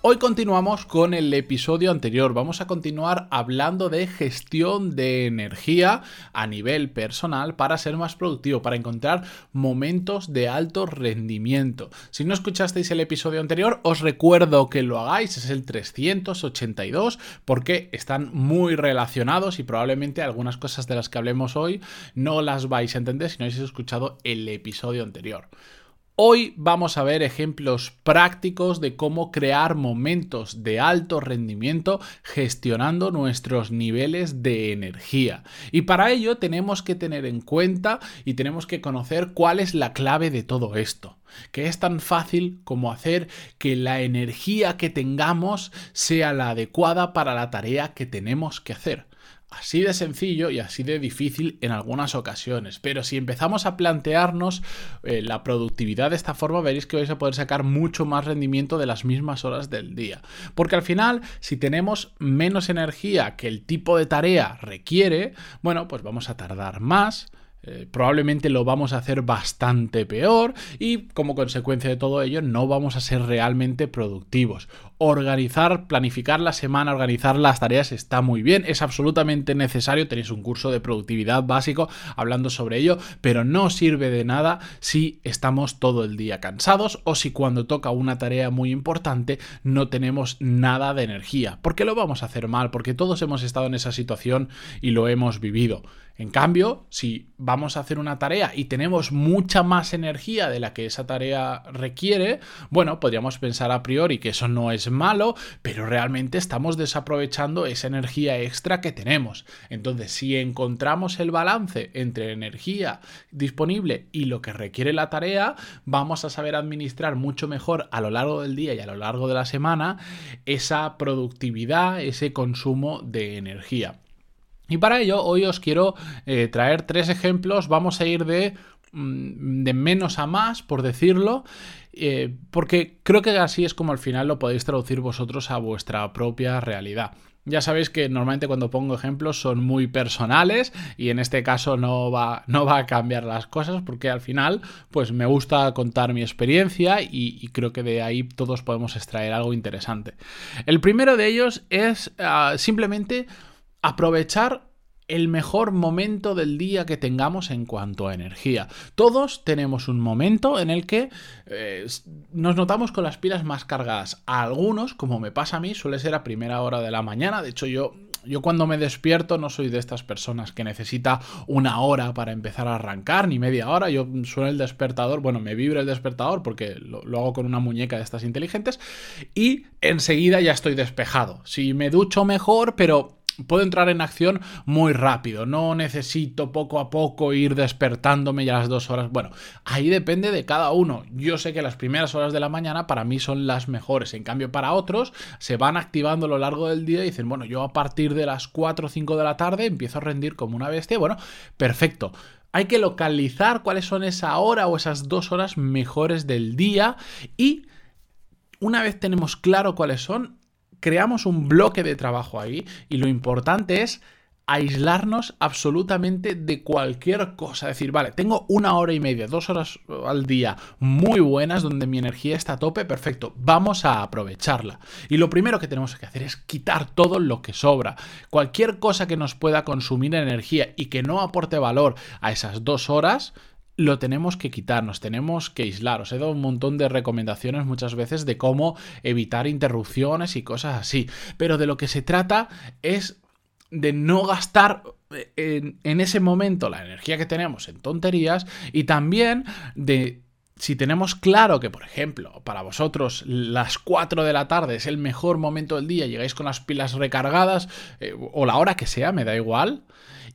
Hoy continuamos con el episodio anterior. Vamos a continuar hablando de gestión de energía a nivel personal para ser más productivo, para encontrar momentos de alto rendimiento. Si no escuchasteis el episodio anterior, os recuerdo que lo hagáis. Es el 382 porque están muy relacionados y probablemente algunas cosas de las que hablemos hoy no las vais a entender si no habéis escuchado el episodio anterior. Hoy vamos a ver ejemplos prácticos de cómo crear momentos de alto rendimiento gestionando nuestros niveles de energía. Y para ello tenemos que tener en cuenta y tenemos que conocer cuál es la clave de todo esto que es tan fácil como hacer que la energía que tengamos sea la adecuada para la tarea que tenemos que hacer. Así de sencillo y así de difícil en algunas ocasiones. Pero si empezamos a plantearnos eh, la productividad de esta forma, veréis que vais a poder sacar mucho más rendimiento de las mismas horas del día. Porque al final, si tenemos menos energía que el tipo de tarea requiere, bueno, pues vamos a tardar más eh, probablemente lo vamos a hacer bastante peor y como consecuencia de todo ello no vamos a ser realmente productivos. Organizar, planificar la semana, organizar las tareas está muy bien, es absolutamente necesario, tenéis un curso de productividad básico hablando sobre ello, pero no sirve de nada si estamos todo el día cansados o si cuando toca una tarea muy importante no tenemos nada de energía, porque lo vamos a hacer mal, porque todos hemos estado en esa situación y lo hemos vivido. En cambio, si vamos a hacer una tarea y tenemos mucha más energía de la que esa tarea requiere, bueno, podríamos pensar a priori que eso no es malo, pero realmente estamos desaprovechando esa energía extra que tenemos. Entonces, si encontramos el balance entre energía disponible y lo que requiere la tarea, vamos a saber administrar mucho mejor a lo largo del día y a lo largo de la semana esa productividad, ese consumo de energía. Y para ello hoy os quiero eh, traer tres ejemplos, vamos a ir de, de menos a más, por decirlo, eh, porque creo que así es como al final lo podéis traducir vosotros a vuestra propia realidad. Ya sabéis que normalmente cuando pongo ejemplos son muy personales y en este caso no va, no va a cambiar las cosas porque al final pues me gusta contar mi experiencia y, creo que de ahí todos podemos extraer algo interesante. El primero de ellos es ah, simplemente aprovechar el mejor momento del día que tengamos en cuanto a energía. Todos tenemos un momento en el que eh, nos notamos con las pilas más cargadas. A algunos, como me pasa a mí, suele ser a primera hora de la mañana. De hecho, yo yo cuando me despierto no soy de estas personas que necesita una hora para empezar a arrancar, ni media hora. Yo sueno el despertador, bueno, me vibra el despertador porque lo, lo, hago con una muñeca de estas inteligentes y enseguida ya estoy despejado. Si me ducho mejor, pero puedo entrar en acción muy rápido. No necesito poco a poco ir despertándome ya las dos horas. Bueno, ahí depende de cada uno. Yo sé que las primeras horas de la mañana para mí son las mejores. En cambio, para otros se van activando a lo largo del día y dicen, bueno, yo a partir de las 4 o 5 de la tarde empiezo a rendir como una bestia. Bueno, perfecto. Hay que localizar cuáles son esa hora o esas dos horas mejores del día y una vez tenemos claro cuáles son, creamos un bloque de trabajo ahí y lo importante es aislarnos absolutamente de cualquier cosa. Decir, vale, tengo una hora y media, dos horas al día muy buenas donde mi energía está a tope, perfecto, vamos a aprovecharla. Y lo primero que tenemos que hacer es quitar todo lo que sobra. Cualquier cosa que nos pueda consumir energía y que no aporte valor a esas dos horas, lo tenemos que quitar, nos tenemos que aislar. Os he dado un montón de recomendaciones muchas veces de cómo evitar interrupciones y cosas así. Pero de lo que se trata es de no gastar en, en ese momento la energía que tenemos en tonterías y también de si tenemos claro que, por ejemplo, para vosotros las 4 de la tarde es el mejor momento del día, llegáis con las pilas recargadas, eh, o la hora que sea, me da igual,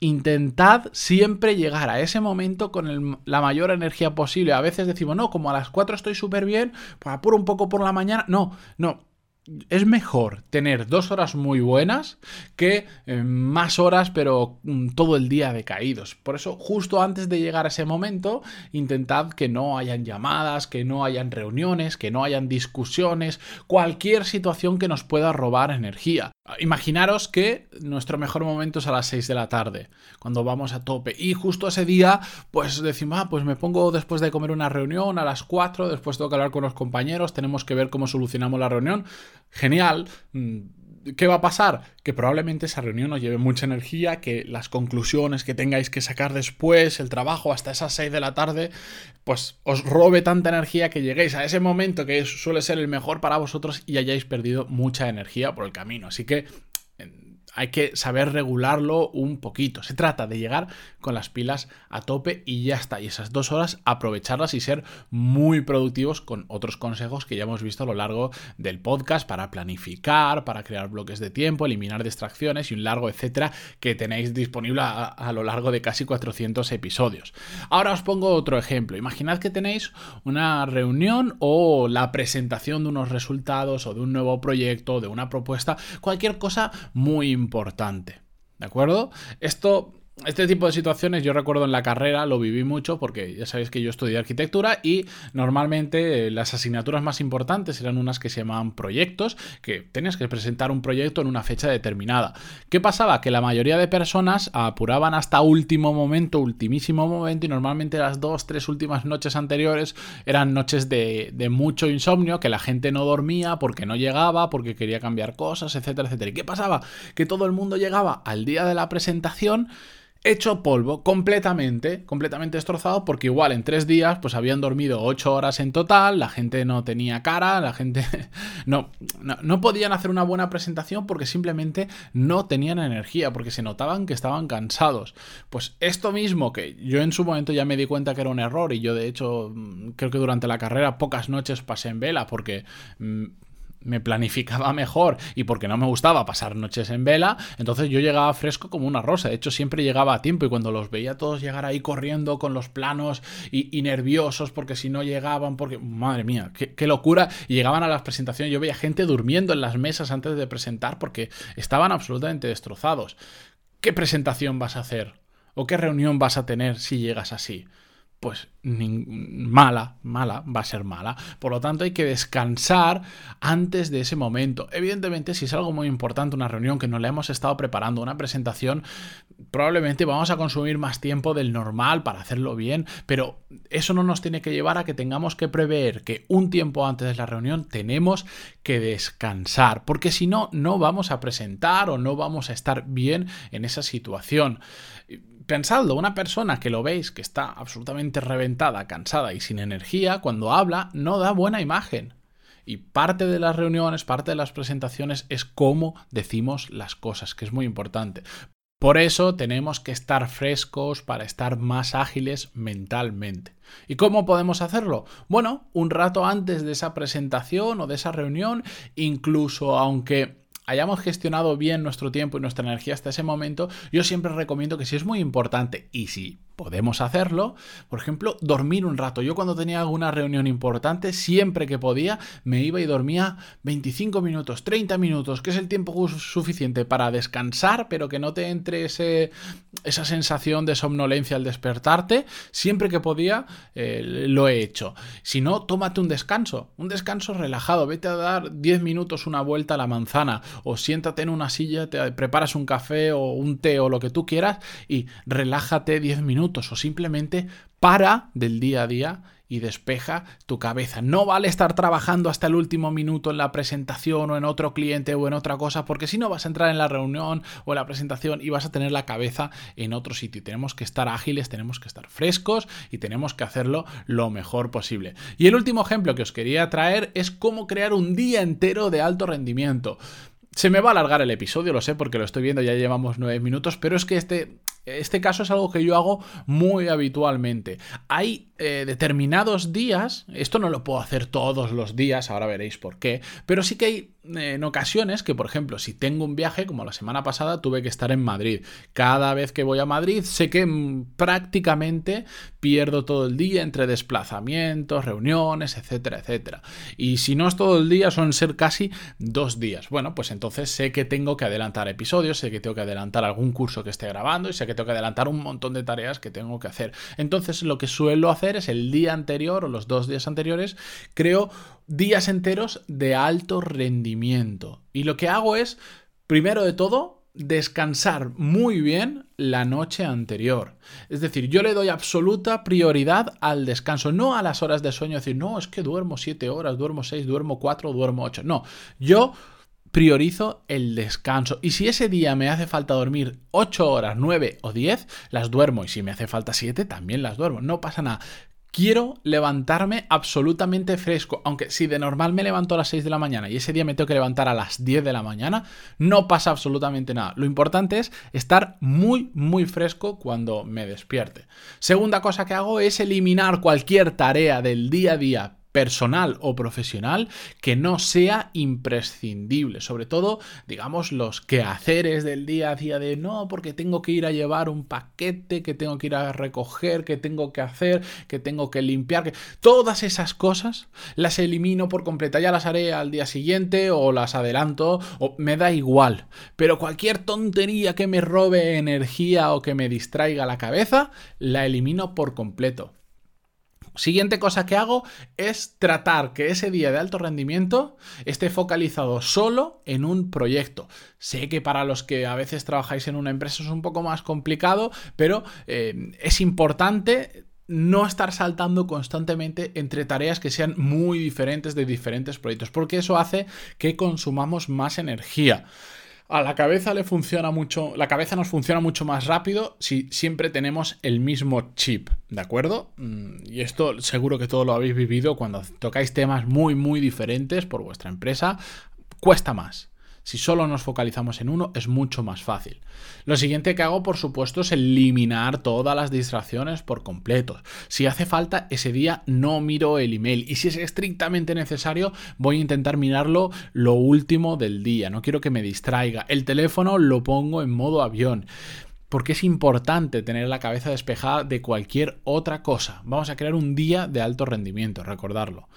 intentad siempre llegar a ese momento con la mayor energía posible. A veces decimos, no, como a las 4 estoy súper bien, pues apuro un poco por la mañana. No, no. Es mejor tener dos horas muy buenas que eh, más horas pero mm, todo el día decaídos. Por eso justo antes de llegar a ese momento intentad que no hayan llamadas, que no hayan reuniones, que no hayan discusiones, cualquier situación que nos pueda robar energía. Imaginaros que nuestro mejor momento es a las 6 de la tarde, cuando vamos a tope. Y justo ese día, pues decimos, ah, pues me pongo después de comer una reunión a las 4, después tengo que hablar con los compañeros, tenemos que ver cómo solucionamos la reunión. Genial. ¿Qué va a pasar? Que probablemente esa reunión os lleve mucha energía, que las conclusiones que tengáis que sacar después, el trabajo hasta esas 6 de la tarde, pues os robe tanta energía que lleguéis a ese momento que suele ser el mejor para vosotros y hayáis perdido mucha energía por el camino. Así que hay que saber regularlo un poquito. Se trata de llegar con las pilas a tope y ya está. Y esas dos horas aprovecharlas y ser muy productivos con otros consejos que ya hemos visto a lo largo del podcast para planificar, para crear bloques de tiempo, eliminar distracciones y un largo etcétera que tenéis disponible a, lo largo de casi 400 episodios. Ahora os pongo otro ejemplo. Imaginad que tenéis una reunión o la presentación de unos resultados o de un nuevo proyecto, de una propuesta, cualquier cosa muy importante. ¿De acuerdo? Esto este tipo de situaciones yo recuerdo en la carrera, lo viví mucho porque ya sabéis que yo estudié arquitectura y normalmente eh, las asignaturas más importantes eran unas que se llamaban proyectos, que tenías que presentar un proyecto en una fecha determinada. ¿Qué pasaba? Que la mayoría de personas apuraban hasta último momento, ultimísimo momento y normalmente las dos, tres últimas noches anteriores eran noches de, de mucho insomnio, que la gente no dormía porque no llegaba, porque quería cambiar cosas, etcétera, etcétera. ¿Y qué pasaba? Que todo el mundo llegaba al día de la presentación hecho polvo, completamente, completamente destrozado, porque igual en tres días pues habían dormido ocho horas en total, la gente no tenía cara, la gente no, no, podían hacer una buena presentación porque simplemente no tenían energía, porque se notaban que estaban cansados. Pues esto mismo que yo en su momento ya me di cuenta que era un error y yo de hecho mm, creo que durante la carrera pocas noches pasé en vela porque... Mm, me planificaba mejor y porque no me gustaba pasar noches en vela, entonces yo llegaba fresco como una rosa. De hecho, siempre llegaba a tiempo y cuando los veía todos llegar ahí corriendo con los planos y, nerviosos porque si no llegaban, porque, madre mía, qué, qué, locura. Y llegaban a las presentaciones, yo veía gente durmiendo en las mesas antes de presentar porque estaban absolutamente destrozados. ¿Qué presentación vas a hacer? ¿O qué reunión vas a tener si llegas así? Pues mala, mala, va a ser mala. Por lo tanto, hay que descansar antes de ese momento. Evidentemente, si es algo muy importante, una reunión que no le hemos estado preparando, una presentación, probablemente vamos a consumir más tiempo del normal para hacerlo bien, pero eso no nos tiene que llevar a que tengamos que prever que un tiempo antes de la reunión tenemos que descansar, porque si no, no vamos a presentar o no vamos a estar bien en esa situación. Pensadlo, una persona que lo veis que está absolutamente reventada, cansada y sin energía, cuando habla no da buena imagen. Y parte de las reuniones, parte de las presentaciones es cómo decimos las cosas, que es muy importante. Por eso tenemos que estar frescos para estar más ágiles mentalmente. ¿Y cómo podemos hacerlo? Bueno, un rato antes de esa presentación o de esa reunión, incluso aunque hayamos gestionado bien nuestro tiempo y nuestra energía hasta ese momento, yo siempre recomiendo que si es muy importante y si podemos hacerlo. Por ejemplo, dormir un rato. Yo cuando tenía alguna reunión importante, siempre que podía, me iba y dormía 25 minutos, 30 minutos, que es el tiempo suficiente para descansar, pero que no te entre ese, esa sensación de somnolencia al despertarte. Siempre que podía, eh, lo he hecho. Si no, tómate un descanso, un descanso relajado. Vete a dar 10 minutos una vuelta a la manzana o siéntate en una silla, te preparas un café o un té o lo que tú quieras y relájate 10 minutos o simplemente para del día a día y despeja tu cabeza. No vale estar trabajando hasta el último minuto en la presentación o en otro cliente o en otra cosa, porque si no vas a entrar en la reunión o en la presentación y vas a tener la cabeza en otro sitio. Tenemos que estar ágiles, tenemos que estar frescos y tenemos que hacerlo lo mejor posible. Y el último ejemplo que os quería traer es cómo crear un día entero de alto rendimiento. Se me va a alargar el episodio, lo sé porque lo estoy viendo, ya llevamos nueve minutos, pero es que este este caso es algo que yo hago muy habitualmente. Hay eh, determinados días, esto no lo puedo hacer todos los días, ahora veréis por qué, pero sí que hay eh, en ocasiones que, por ejemplo, si tengo un viaje, como la semana pasada, tuve que estar en Madrid. Cada vez que voy a Madrid, sé que mm, prácticamente pierdo todo el día entre desplazamientos, reuniones, etcétera, etcétera. Y si no es todo el día, suelen ser casi dos días. Bueno, pues entonces sé que tengo que adelantar episodios, sé que tengo que adelantar algún curso que esté grabando y sé que tengo que adelantar un montón de tareas que tengo que hacer. Entonces, lo que suelo hacer es el día anterior o los dos días anteriores, creo días enteros de alto rendimiento. Y lo que hago es, primero de todo, descansar muy bien la noche anterior. Es decir, yo le doy absoluta prioridad al descanso, no a las horas de sueño, decir, no, es que duermo 7 horas, duermo 6, duermo 4, duermo 8. No, yo priorizo el descanso. Y si ese día me hace falta dormir 8 horas, 9 o 10, las duermo. Y si me hace falta 7, también las duermo. No pasa nada. Quiero levantarme absolutamente fresco, aunque si de normal me levanto a las 6 de la mañana y ese día me tengo que levantar a las 10 de la mañana, no pasa absolutamente nada. Lo importante es estar muy, muy fresco cuando me despierte. Segunda cosa que hago es eliminar cualquier tarea del día a día personal o profesional que no sea imprescindible. Sobre todo, digamos, los quehaceres del día a día de no, porque tengo que ir a llevar un paquete, que tengo que ir a recoger, que tengo que hacer, que tengo que limpiar, que todas esas cosas las elimino por completa. Ya las haré al día siguiente o las adelanto o me da igual. Pero cualquier tontería que me robe energía o que me distraiga la cabeza, la elimino por completo. Siguiente cosa que hago es tratar que ese día de alto rendimiento esté focalizado solo en un proyecto. Sé que para los que a veces trabajáis en una empresa es un poco más complicado, pero eh, es importante no estar saltando constantemente entre tareas que sean muy diferentes de diferentes proyectos, porque eso hace que consumamos más energía. A la cabeza le funciona mucho, la cabeza nos funciona mucho más rápido si siempre tenemos el mismo chip, ¿de acuerdo? Mm, y esto seguro que todo lo habéis vivido cuando tocáis temas muy, muy diferentes por vuestra empresa, cuesta más. Si solo nos focalizamos en uno, es mucho más fácil. Lo siguiente que hago, por supuesto, es eliminar todas las distracciones por completo. Si hace falta, ese día no miro el email. Y si es estrictamente necesario, voy a intentar mirarlo lo último del día. No quiero que me distraiga. El teléfono lo pongo en modo avión porque es importante tener la cabeza despejada de cualquier otra cosa. Vamos a crear un día de alto rendimiento, recordarlo.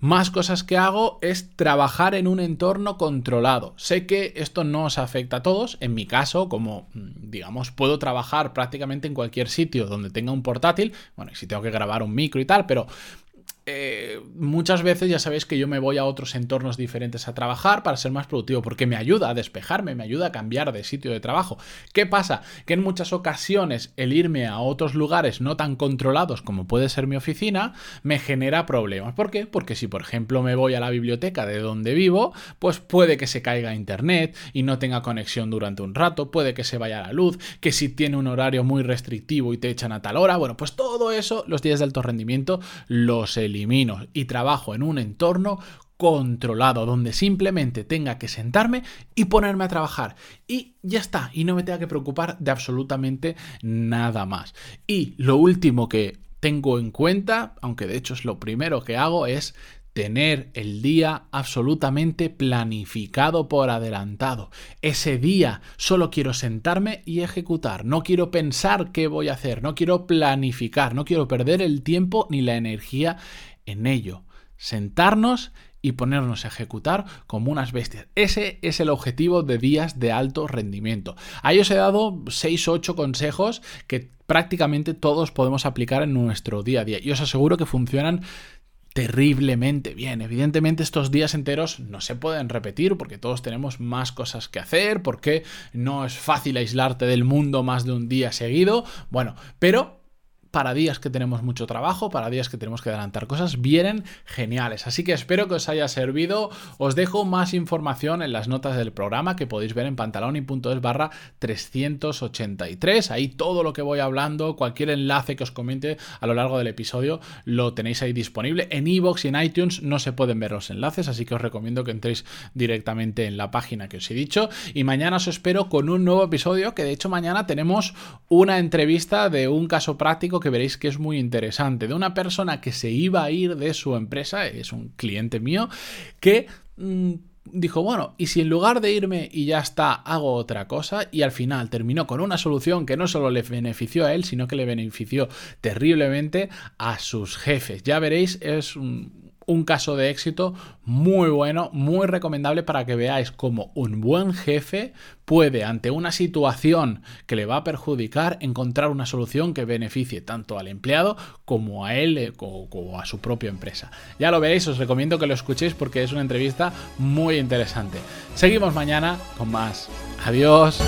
Más cosas que hago es trabajar en un entorno controlado. Sé que esto no os afecta a todos. En mi caso, como mm, digamos, puedo trabajar prácticamente en cualquier sitio donde tenga un portátil. Bueno, y si tengo que grabar un micro y tal, pero eh, muchas veces ya sabéis que yo me voy a otros entornos diferentes a trabajar para ser más productivo, porque me ayuda a despejarme, me ayuda a cambiar de sitio de trabajo. ¿Qué pasa? Que en muchas ocasiones el irme a otros lugares no tan controlados como puede ser mi oficina me genera problemas. ¿Por qué? Porque si por ejemplo me voy a la biblioteca de donde vivo, pues puede que se caiga internet y no tenga conexión durante un rato, puede que se vaya la luz, que si tiene un horario muy restrictivo y te echan a tal hora, bueno, pues todo eso los días de alto rendimiento los elimino y trabajo en un entorno controlado, donde simplemente tenga que sentarme y ponerme a trabajar. Y ya está, y no me tenga que preocupar de absolutamente nada más. Y lo último que tengo en cuenta, aunque de hecho es lo primero que hago, es tener el día absolutamente planificado por adelantado. Ese día solo quiero sentarme y ejecutar, no quiero pensar qué voy a hacer, no quiero planificar, no quiero perder el tiempo ni la energía en ello, sentarnos y ponernos a ejecutar como unas bestias. Ese es el objetivo de días de alto rendimiento. Ahí os he dado 6 o 8 consejos que prácticamente todos podemos aplicar en nuestro día a día y os aseguro que funcionan terriblemente bien. Evidentemente estos días enteros no se pueden repetir porque todos tenemos más cosas que hacer, porque no es fácil aislarte del mundo más de un día seguido. Bueno, pero para días que tenemos mucho trabajo, para días que tenemos que adelantar cosas, vienen geniales. Así que espero que os haya servido. Os dejo más información en las notas del programa que podéis ver en pantaloni.es barra 383. Ahí todo lo que voy hablando, cualquier enlace que os comente a lo largo del episodio, lo tenéis ahí disponible. En iVoox y en iTunes no se pueden ver los enlaces, así que os recomiendo que entréis directamente en la página que os he dicho. Y mañana os espero con un nuevo episodio, que de hecho mañana tenemos una entrevista de un caso práctico que veréis que es muy interesante, de una persona que se iba a ir de su empresa, es un cliente mío, que... Mm, dijo, bueno, y si en lugar de irme y ya está, hago otra cosa, y al final terminó con una solución que no solo le benefició a él, sino que le benefició terriblemente a sus jefes. Ya veréis, es un, un caso de éxito muy bueno, muy recomendable para que veáis cómo un buen jefe puede, ante una situación que le va a perjudicar, encontrar una solución que beneficie tanto al empleado como a él eh, como a su propia empresa. Ya lo veréis, os recomiendo que lo escuchéis porque es una entrevista muy interesante. Seguimos mañana con más. Adiós.